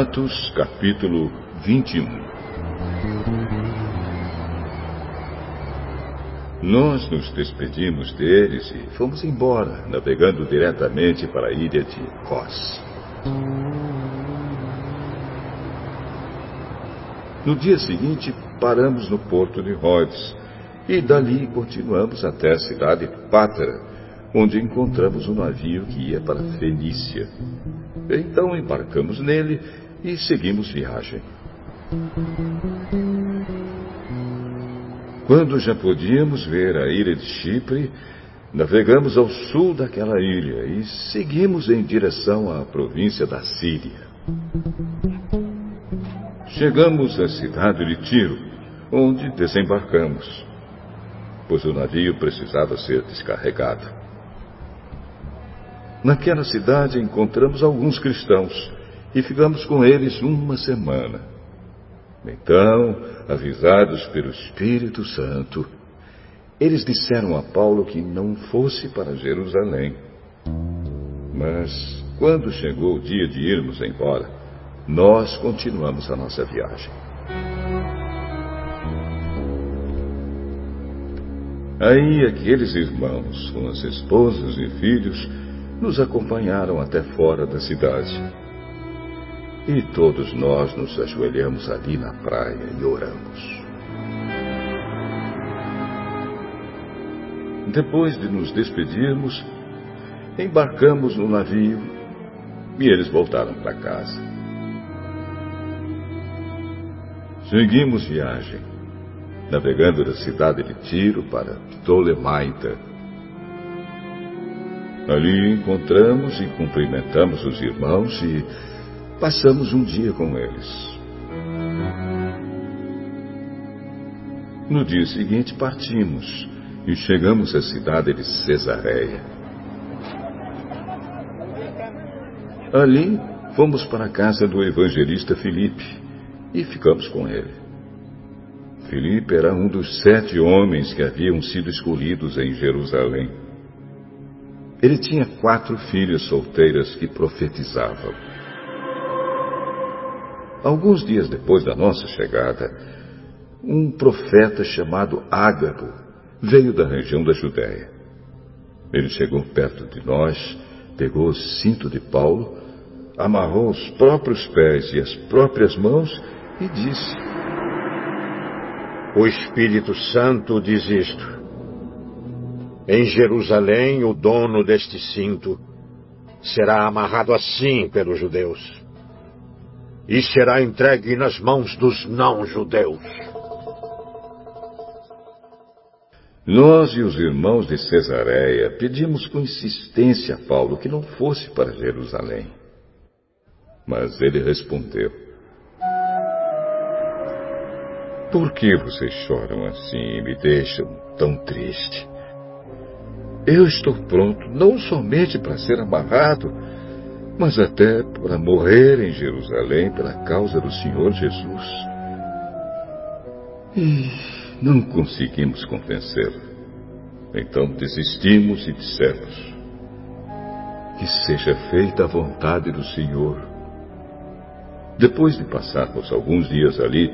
Atos, capítulo 21 Nós nos despedimos deles e fomos embora, navegando diretamente para a ilha de Kos. No dia seguinte, paramos no porto de Rhodes e dali continuamos até a cidade de Pátara, onde encontramos um navio que ia para Fenícia. Então embarcamos nele e seguimos viagem. Quando já podíamos ver a ilha de Chipre, navegamos ao sul daquela ilha e seguimos em direção à província da Síria. Chegamos à cidade de Tiro, onde desembarcamos, pois o navio precisava ser descarregado. Naquela cidade encontramos alguns cristãos e ficamos com eles uma semana. Então, avisados pelo Espírito Santo, eles disseram a Paulo que não fosse para Jerusalém. Mas, quando chegou o dia de irmos embora, nós continuamos a nossa viagem. Aí aqueles irmãos, com as esposas e filhos, nos acompanharam até fora da cidade. E todos nós nos ajoelhamos ali na praia e oramos. Depois de nos despedirmos, embarcamos no navio e eles voltaram para casa. Seguimos viagem, navegando da cidade de Tiro para Ptolemaida. Ali encontramos e cumprimentamos os irmãos e Passamos um dia com eles. No dia seguinte partimos e chegamos à cidade de Cesareia. Ali fomos para a casa do evangelista Filipe e ficamos com ele. Filipe era um dos sete homens que haviam sido escolhidos em Jerusalém. Ele tinha quatro filhas solteiras que profetizavam. Alguns dias depois da nossa chegada, um profeta chamado Ágabo veio da região da Judéia. Ele chegou perto de nós, pegou o cinto de Paulo, amarrou os próprios pés e as próprias mãos e disse: O Espírito Santo diz isto. Em Jerusalém, o dono deste cinto será amarrado assim pelos judeus e será entregue nas mãos dos não-judeus. Nós e os irmãos de Cesareia pedimos com insistência a Paulo que não fosse para Jerusalém. Mas ele respondeu: Por que vocês choram assim e me deixam tão triste? Eu estou pronto não somente para ser amarrado, mas até para morrer em Jerusalém pela causa do Senhor Jesus. E não conseguimos convencê-lo. Então desistimos e dissemos: Que seja feita a vontade do Senhor. Depois de passarmos alguns dias ali,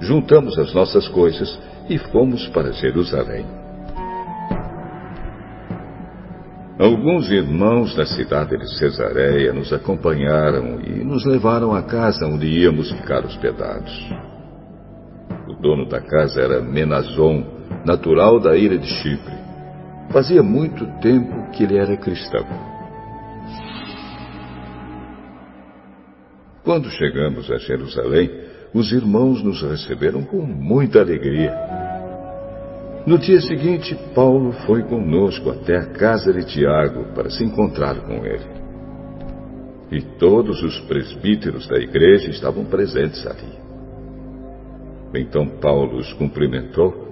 juntamos as nossas coisas e fomos para Jerusalém. Alguns irmãos da cidade de Cesareia nos acompanharam e nos levaram à casa onde íamos ficar hospedados. O dono da casa era Menazon, natural da ilha de Chipre. Fazia muito tempo que ele era cristão. Quando chegamos a Jerusalém, os irmãos nos receberam com muita alegria. No dia seguinte, Paulo foi conosco até a casa de Tiago para se encontrar com ele. E todos os presbíteros da igreja estavam presentes ali. Então Paulo os cumprimentou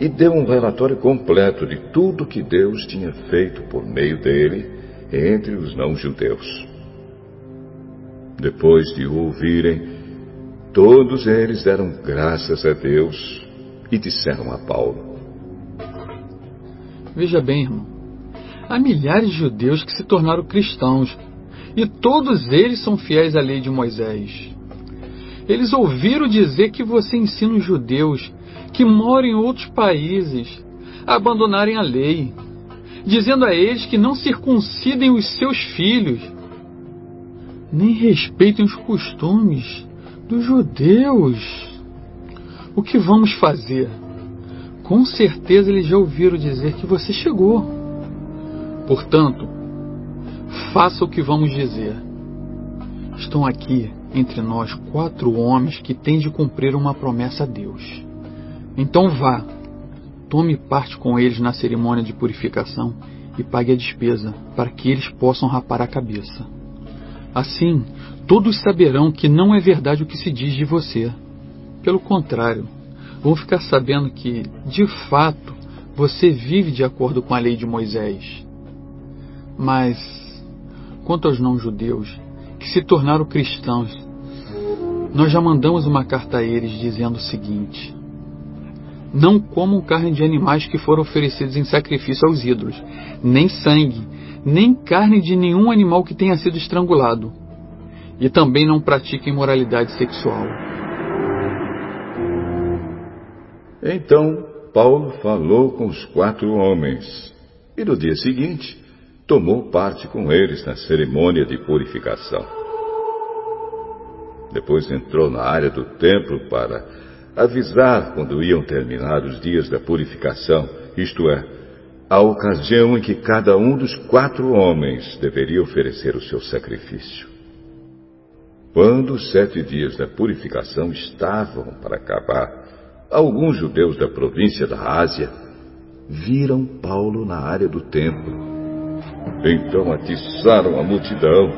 e deu um relatório completo de tudo que Deus tinha feito por meio dele entre os não-judeus. Depois de o ouvirem, todos eles deram graças a Deus e disseram a Paulo: Veja bem, irmão, há milhares de judeus que se tornaram cristãos e todos eles são fiéis à lei de Moisés. Eles ouviram dizer que você ensina os judeus que moram em outros países a abandonarem a lei, dizendo a eles que não circuncidem os seus filhos, nem respeitem os costumes dos judeus. O que vamos fazer? Com certeza eles já ouviram dizer que você chegou. Portanto, faça o que vamos dizer. Estão aqui entre nós quatro homens que têm de cumprir uma promessa a Deus. Então vá, tome parte com eles na cerimônia de purificação e pague a despesa, para que eles possam rapar a cabeça. Assim, todos saberão que não é verdade o que se diz de você. Pelo contrário, vão ficar sabendo que, de fato, você vive de acordo com a lei de Moisés. Mas, quanto aos não-judeus, que se tornaram cristãos, nós já mandamos uma carta a eles dizendo o seguinte: Não comam carne de animais que foram oferecidos em sacrifício aos ídolos, nem sangue, nem carne de nenhum animal que tenha sido estrangulado. E também não pratiquem moralidade sexual. Então Paulo falou com os quatro homens e no dia seguinte tomou parte com eles na cerimônia de purificação. Depois entrou na área do templo para avisar quando iam terminar os dias da purificação, isto é, a ocasião em que cada um dos quatro homens deveria oferecer o seu sacrifício. Quando os sete dias da purificação estavam para acabar, alguns judeus da província da Ásia viram Paulo na área do templo. Então atiçaram a multidão,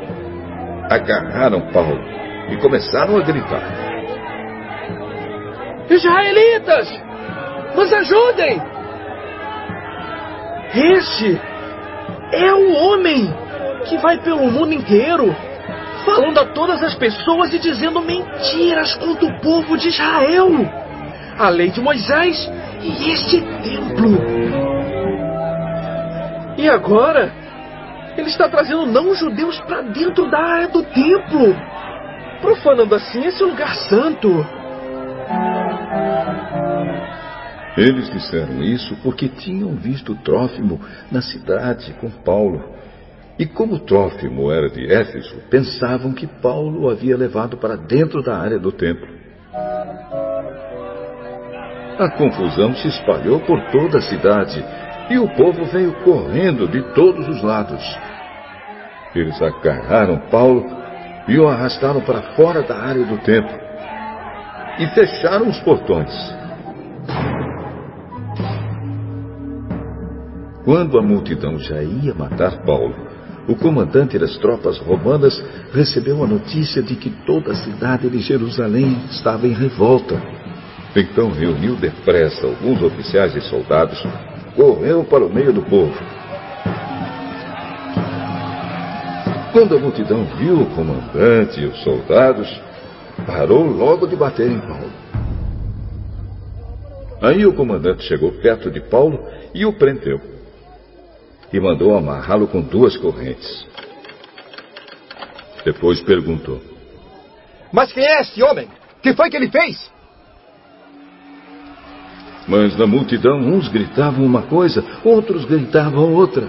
agarraram Paulo e começaram a gritar: Israelitas, nos ajudem! Este é o homem que vai pelo mundo inteiro falando a todas as pessoas e dizendo mentiras contra o povo de Israel, a lei de Moisés e este templo. E agora ele está trazendo não-judeus para dentro da área do templo, profanando assim esse lugar santo. Eles disseram isso porque tinham visto Trófimo na cidade com Paulo. E como Trófimo era de Éfeso, pensavam que Paulo o havia levado para dentro da área do templo. A confusão se espalhou por toda a cidade e o povo veio correndo de todos os lados. Eles agarraram Paulo e o arrastaram para fora da área do templo e fecharam os portões. Quando a multidão já ia matar Paulo, o comandante das tropas romanas recebeu a notícia de que toda a cidade de Jerusalém estava em revolta. Então reuniu depressa alguns oficiais e soldados correu para o meio do povo. Quando a multidão viu o comandante e os soldados, parou logo de bater em Paulo. Aí o comandante chegou perto de Paulo e o prendeu. E mandou amarrá-lo com duas correntes. Depois perguntou: Mas quem é esse homem? Que foi que ele fez? Mas na multidão uns gritavam uma coisa, outros gritavam outra.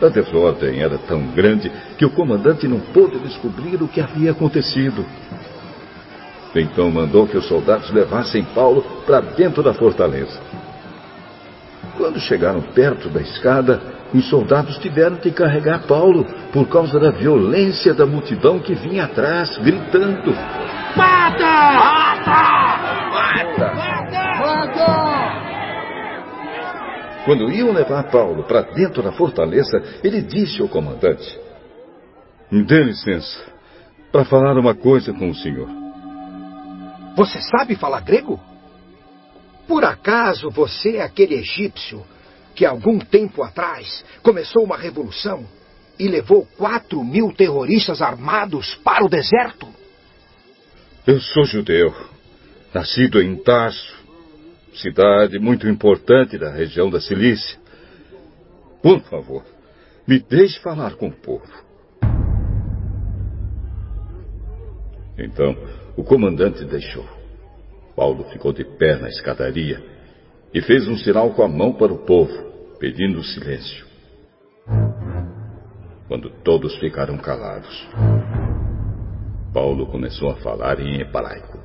A desordem era tão grande que o comandante não pôde descobrir o que havia acontecido. Então mandou que os soldados levassem Paulo para dentro da fortaleza. Quando chegaram perto da escada, os soldados tiveram que carregar Paulo por causa da violência da multidão que vinha atrás, gritando: Mata! Mata! Quando iam levar Paulo para dentro da fortaleza, ele disse ao comandante: Dê licença, para falar uma coisa com o senhor. Você sabe falar grego? Por acaso você é aquele egípcio que algum tempo atrás começou uma revolução e levou quatro mil terroristas armados para o deserto? Eu sou judeu, nascido em Tarso, cidade muito importante da região da Cilícia. Por favor, Me deixe falar com o povo. Então, o comandante deixou. Paulo ficou de pé na escadaria e fez um sinal com a mão para o povo, pedindo silêncio. Quando todos ficaram calados, Paulo começou a falar em hebraico.